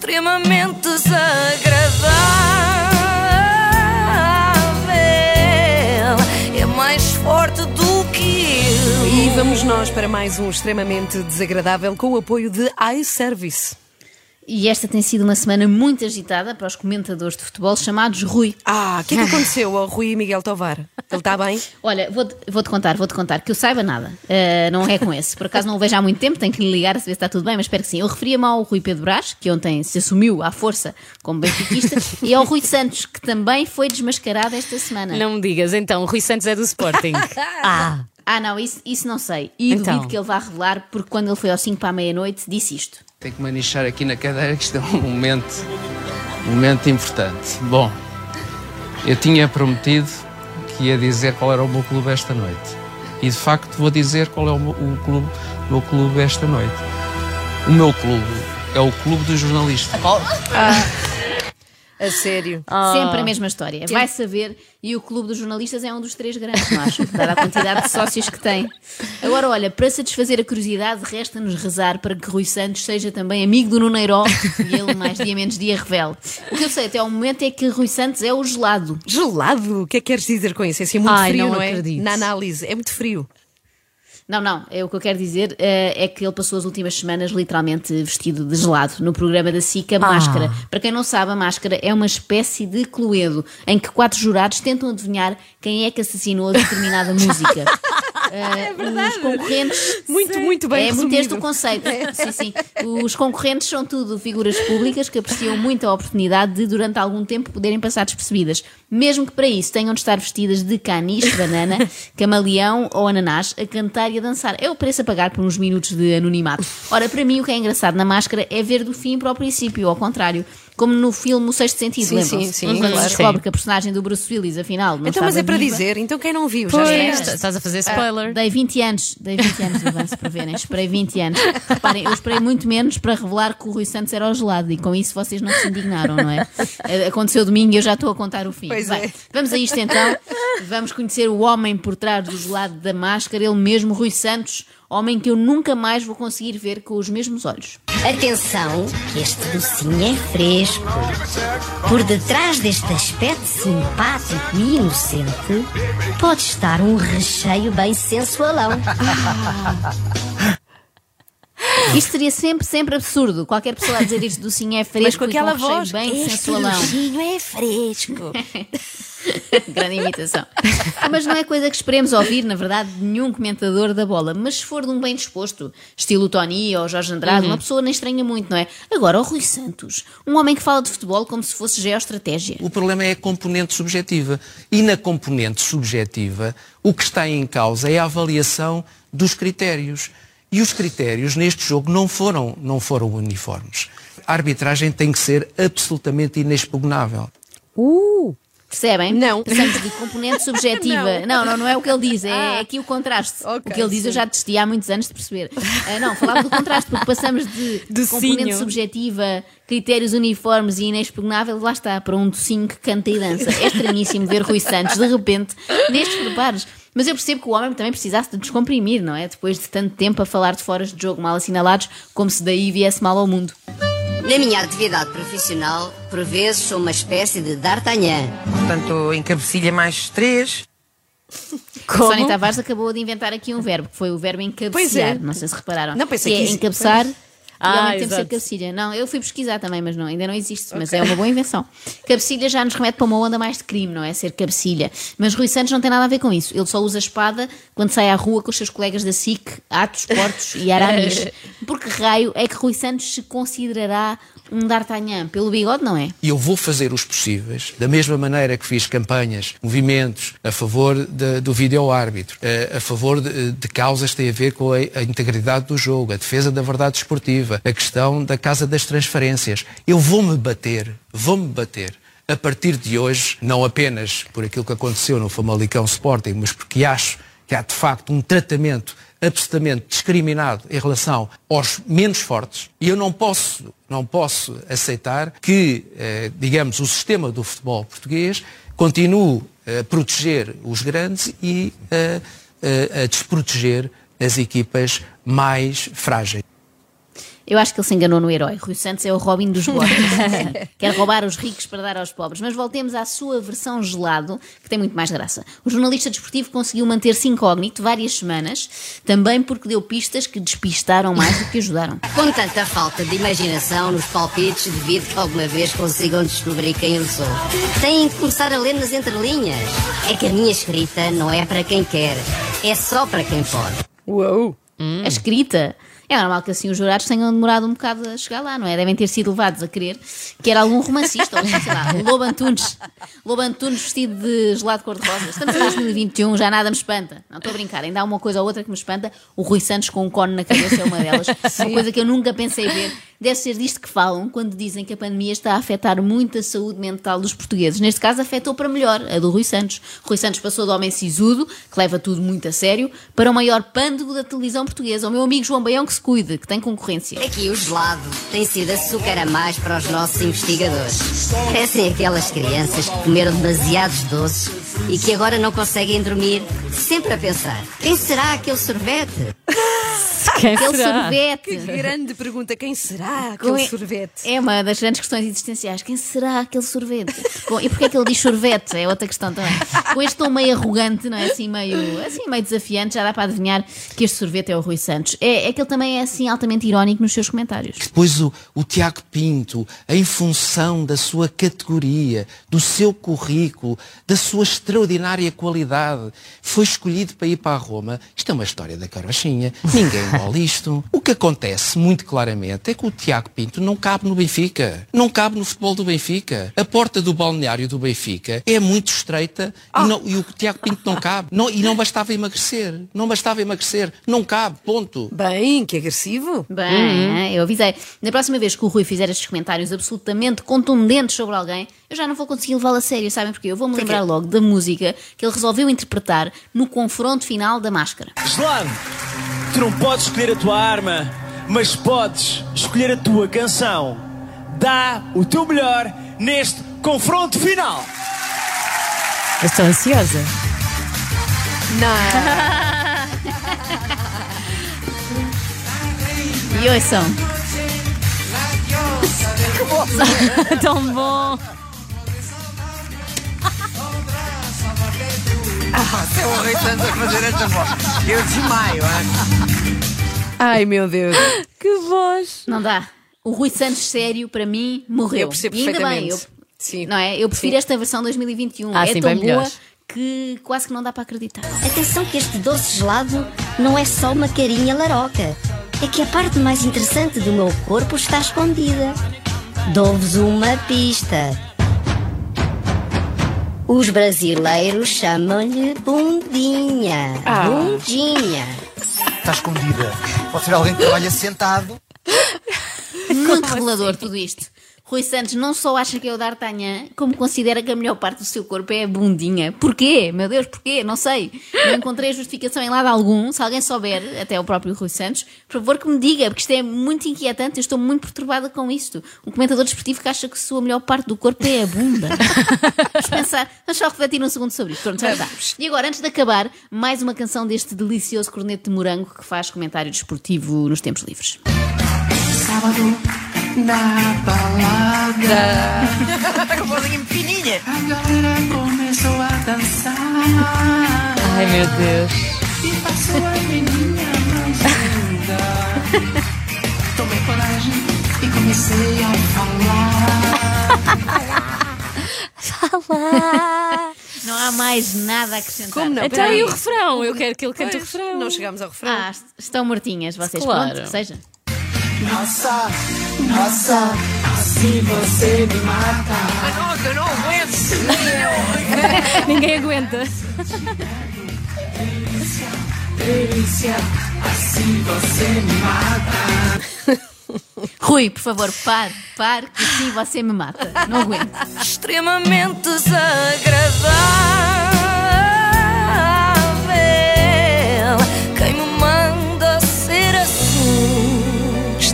extremamente desagradável. É mais forte do que eu. E vamos nós para mais um extremamente desagradável com o apoio de iService. E esta tem sido uma semana muito agitada para os comentadores de futebol chamados Rui. Ah, o que é que aconteceu ao Rui Miguel Tovar? Ele está bem? Olha, vou-te vou contar, vou-te contar, que eu saiba nada. Uh, não é com esse. Por acaso não o vejo há muito tempo, tenho que lhe ligar a saber se está tudo bem, mas espero que sim. Eu referia-me ao Rui Pedro Brás, que ontem se assumiu à força como benfiquista, e ao Rui Santos, que também foi desmascarado esta semana. Não me digas, então, o Rui Santos é do Sporting. ah. Ah, não, isso, isso não sei. E então. duvido que ele vá revelar, porque quando ele foi aos 5 para a meia-noite, disse isto. Tenho que me anixar aqui na cadeira, que isto é um momento, um momento importante. Bom, eu tinha prometido que ia dizer qual era o meu clube esta noite. E de facto vou dizer qual é o meu, o clube, o meu clube esta noite. O meu clube é o clube dos jornalistas. Ah. A sério. Oh. Sempre a mesma história. Vai saber, e o Clube dos Jornalistas é um dos três grandes, não acho, dada a quantidade de sócios que tem. Agora, olha, para satisfazer a curiosidade, resta-nos rezar para que Rui Santos seja também amigo do Nuneiró e ele, mais dia menos dia, revele. O que eu sei até ao momento é que Rui Santos é o gelado. Gelado? O que é que queres dizer com isso? É assim muito Ai, frio, não, não é? Acredito. Na análise, é muito frio. Não, não, é o que eu quero dizer uh, é que ele passou as últimas semanas literalmente vestido de gelado no programa da SICA ah. Máscara. Para quem não sabe, a Máscara é uma espécie de cluedo em que quatro jurados tentam adivinhar quem é que assassinou determinada música. Uh, é verdade. Os concorrentes. Muito, muito bem. É muito este o conceito. É. Sim, sim. Os concorrentes são tudo figuras públicas que apreciam muito a oportunidade de, durante algum tempo, poderem passar despercebidas. Mesmo que para isso tenham de estar vestidas de caniche, banana, camaleão ou ananás a cantar e a dançar. É o preço a pagar por uns minutos de anonimato. Ora, para mim, o que é engraçado na máscara é ver do fim para o princípio, ao contrário como no filme O Sexto Sentido, sim, lembram? Sim, sim, Quando claro. se descobre que a personagem do Bruce Willis, afinal, não Então, mas é para viva. dizer, então quem não viu, pois, já está. Estás a fazer spoiler. Uh, dei 20 anos, dei 20 anos de avanço para verem, esperei 20 anos. Reparem, eu esperei muito menos para revelar que o Rui Santos era o gelado e com isso vocês não se indignaram, não é? Aconteceu domingo e eu já estou a contar o fim. Pois Vai, é. Vamos a isto então, vamos conhecer o homem por trás do gelado da máscara, ele mesmo, Rui Santos, homem que eu nunca mais vou conseguir ver com os mesmos olhos. Atenção, que este docinho é fresco. Por detrás deste aspecto simpático e inocente, pode estar um recheio bem sensualão. Isto seria sempre, sempre absurdo. Qualquer pessoa a dizer isto docinho é fresco Mas com aquela com voz, bem este sensualão. docinho é fresco. Grande imitação. Mas não é coisa que esperemos ouvir, na verdade, de nenhum comentador da bola. Mas se for de um bem disposto, estilo Tony ou Jorge Andrade, Uhum. uma pessoa nem estranha muito, não é? Agora, o Rui Santos, um homem que fala de futebol como se fosse geoestratégia. O problema é a componente subjetiva. E na componente subjetiva, o que está em causa é a avaliação dos critérios. E os critérios neste jogo não foram, não foram uniformes. A arbitragem tem que ser absolutamente inexpugnável. Uh! Percebem? Não. Passamos de componente subjetiva. não. não, não, é o que ele diz, é Ah. aqui o contraste. Ok, o que ele diz eu sim. já testei há muitos anos de perceber. Ah, não, falava do contraste, porque passamos de Docinho. componente subjetiva, critérios uniformes e inexpugnável, lá está, para um docinho que canta e dança. É estranhíssimo ver Rui Santos, de repente, nestes preparos. Mas eu percebo que o homem também precisasse de descomprimir, não é? Depois de tanto tempo a falar de foras de jogo mal assinalados, como se daí viesse mal ao mundo. Na minha atividade profissional, por vezes sou uma espécie de D'Artagnan. Portanto, em cabecilha mais três. A Sónia Tavares acabou de inventar aqui um verbo, que foi o verbo encabecear. Pois é. Não sei se repararam. Não, pensei que que é isso- encabeçar e ao Ah, mesmo tempo ser cabecilha. Não, eu fui pesquisar também, mas não, ainda não existe, mas é uma boa invenção. Cabecilha já nos remete para uma onda mais de crime, não é? Ser cabecilha. Mas Rui Santos não tem nada a ver com isso. Ele só usa espada quando sai à rua com os seus colegas da SIC, Atos, Portos e Aramis. Porque raio é que Rui Santos se considerará um D'Artagnan? Pelo bigode, não é? E eu vou fazer os possíveis, da mesma maneira que fiz campanhas, movimentos a favor de- do vídeo-árbitro, a, a favor de, de causas que têm a ver com a, a integridade do jogo, a defesa da verdade esportiva, a questão da casa das transferências. Eu vou-me bater, vou-me bater. A partir de hoje, não apenas por aquilo que aconteceu no Famalicão Sporting, mas porque acho que há de facto um tratamento absolutamente discriminado em relação aos menos fortes e eu não posso, não posso aceitar que, eh, digamos, o sistema do futebol português continue a proteger os grandes e eh, eh, a desproteger as equipas mais frágeis. Eu acho que ele se enganou no herói. Rui Santos é o Robin dos Borges. Quer roubar os ricos para dar aos pobres. Mas voltemos à sua versão gelado, que tem muito mais graça. O jornalista desportivo conseguiu manter-se incógnito várias semanas, também porque deu pistas que despistaram mais do que ajudaram. Com tanta falta de imaginação nos palpites, devido que alguma vez consigam descobrir quem eu sou. Têm de começar a ler nas entrelinhas. É que a minha escrita não é para quem quer, é só para quem pode. Uou! A escrita. É normal que assim os jurados tenham demorado um bocado a chegar lá, não é? Devem ter sido levados a crer que era algum romancista, ou sei lá, Lobo Antunes. Lobo Antunes vestido de gelado cor-de-rosa. Estamos em 2021, já nada me espanta. Não estou a brincar, ainda há uma coisa ou outra que me espanta. O Rui Santos com um cone na cabeça é uma delas. Uma coisa que eu nunca pensei ver. Deve ser disto que falam quando dizem que a pandemia está a afetar muito a saúde mental dos portugueses. Neste caso, afetou para melhor a do Rui Santos. Rui Santos passou do homem sisudo, que leva tudo muito a sério, para o maior pândego da televisão portuguesa. O meu amigo João Baião que se cuide, que tem concorrência. Aqui o gelado tem sido açúcar a mais para os nossos investigadores. Parecem aquelas crianças que comeram demasiados doces e que agora não conseguem dormir, sempre a pensar: quem será aquele sorvete? Quem Aquele será? sorvete. Grande pergunta: quem será aquele e- sorvete? É uma das grandes questões existenciais. Quem será aquele sorvete? Com- e porquê é que ele diz sorvete? É outra questão também. Com este tom meio arrogante, não é? Assim meio, assim meio desafiante, já dá para adivinhar que este sorvete é o Rui Santos. É, é que ele também é assim altamente irónico nos seus comentários. Depois o, o Tiago Pinto, em função da sua categoria, do seu currículo, da sua extraordinária qualidade, foi escolhido para ir para a Roma. Isto é uma história da carochinha. Ninguém mole isto. O que acontece muito claramente é que o Tiago Pinto não cabe no Benfica. Não cabe no futebol do Benfica. A porta do balneário do Benfica é muito estreita e, não- e o Tiago Pinto não cabe. Não- e não bastava emagrecer. Não bastava emagrecer. Não cabe. Ponto. Bem, que agressivo. Bem, eu avisei. Na próxima vez que o Rui fizer estes comentários absolutamente contundentes sobre alguém, eu já não vou conseguir levá-lo a sério, sabem porquê? Eu vou-me lembrar logo da música que ele resolveu interpretar no confronto final da máscara. Gelado, tu não podes escolher a tua arma, mas podes escolher a tua canção. Dá o teu melhor neste confronto final. Eu estou ansiosa. E ouçam. Tão bom. Até o Rui Santos a fazer esta voz. Eu desmaio, hein? Ai meu Deus. Que voz. Não dá. O Rui Santos sério, para mim, morreu. Eu percebo e ainda bem, perfeitamente. eu, Sim. não é? Eu prefiro esta versão 2021. Ah, é sim, tão bem boa melhor. que quase que não dá para acreditar. Atenção que este doce gelado não é só uma carinha laroca. É que a parte mais interessante do meu corpo está escondida. Dou-vos uma pista. Os brasileiros chamam-lhe bundinha. Bundinha. Está escondida. Pode ser alguém que trabalha sentado. Muito revelador tudo isto. Rui Santos não só acha que é o D'Artagnan, como considera que a melhor parte do seu corpo é a bundinha. Porquê? Meu Deus, porquê? Não sei. Não encontrei justificação em lado algum. Se alguém souber, até o próprio Rui Santos, por favor que me diga, porque isto é muito inquietante. Eu estou muito perturbada com isto. Um comentador desportivo que acha que a sua melhor parte do corpo é a bunda. Vamos pensar, vamos só refletir um segundo sobre isto. Pronto, já está. E agora, antes de acabar, mais uma canção deste delicioso corneto de morango que faz comentário desportivo nos tempos livres. Com a vozinha fininha. Ai meu Deus. Não há mais nada a acrescentar. Como não? Então Peraí. e o refrão? Eu quero que ele cante o Pois, refrão. Não chegámos ao refrão. Ah, est- estão mortinhas vocês. Claro. Pronto, que seja. Mas não, eu não aguento. Ninguém aguenta. Rui, por favor, pare, pare, que assim você me mata. Não aguento. extremamente desagradável.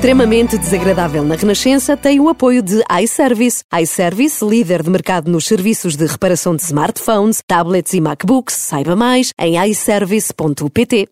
Extremamente desagradável na Renascença tem o apoio de iService. iService, líder de mercado nos serviços de reparação de smartphones, tablets e MacBooks. Saiba mais em iService.pt.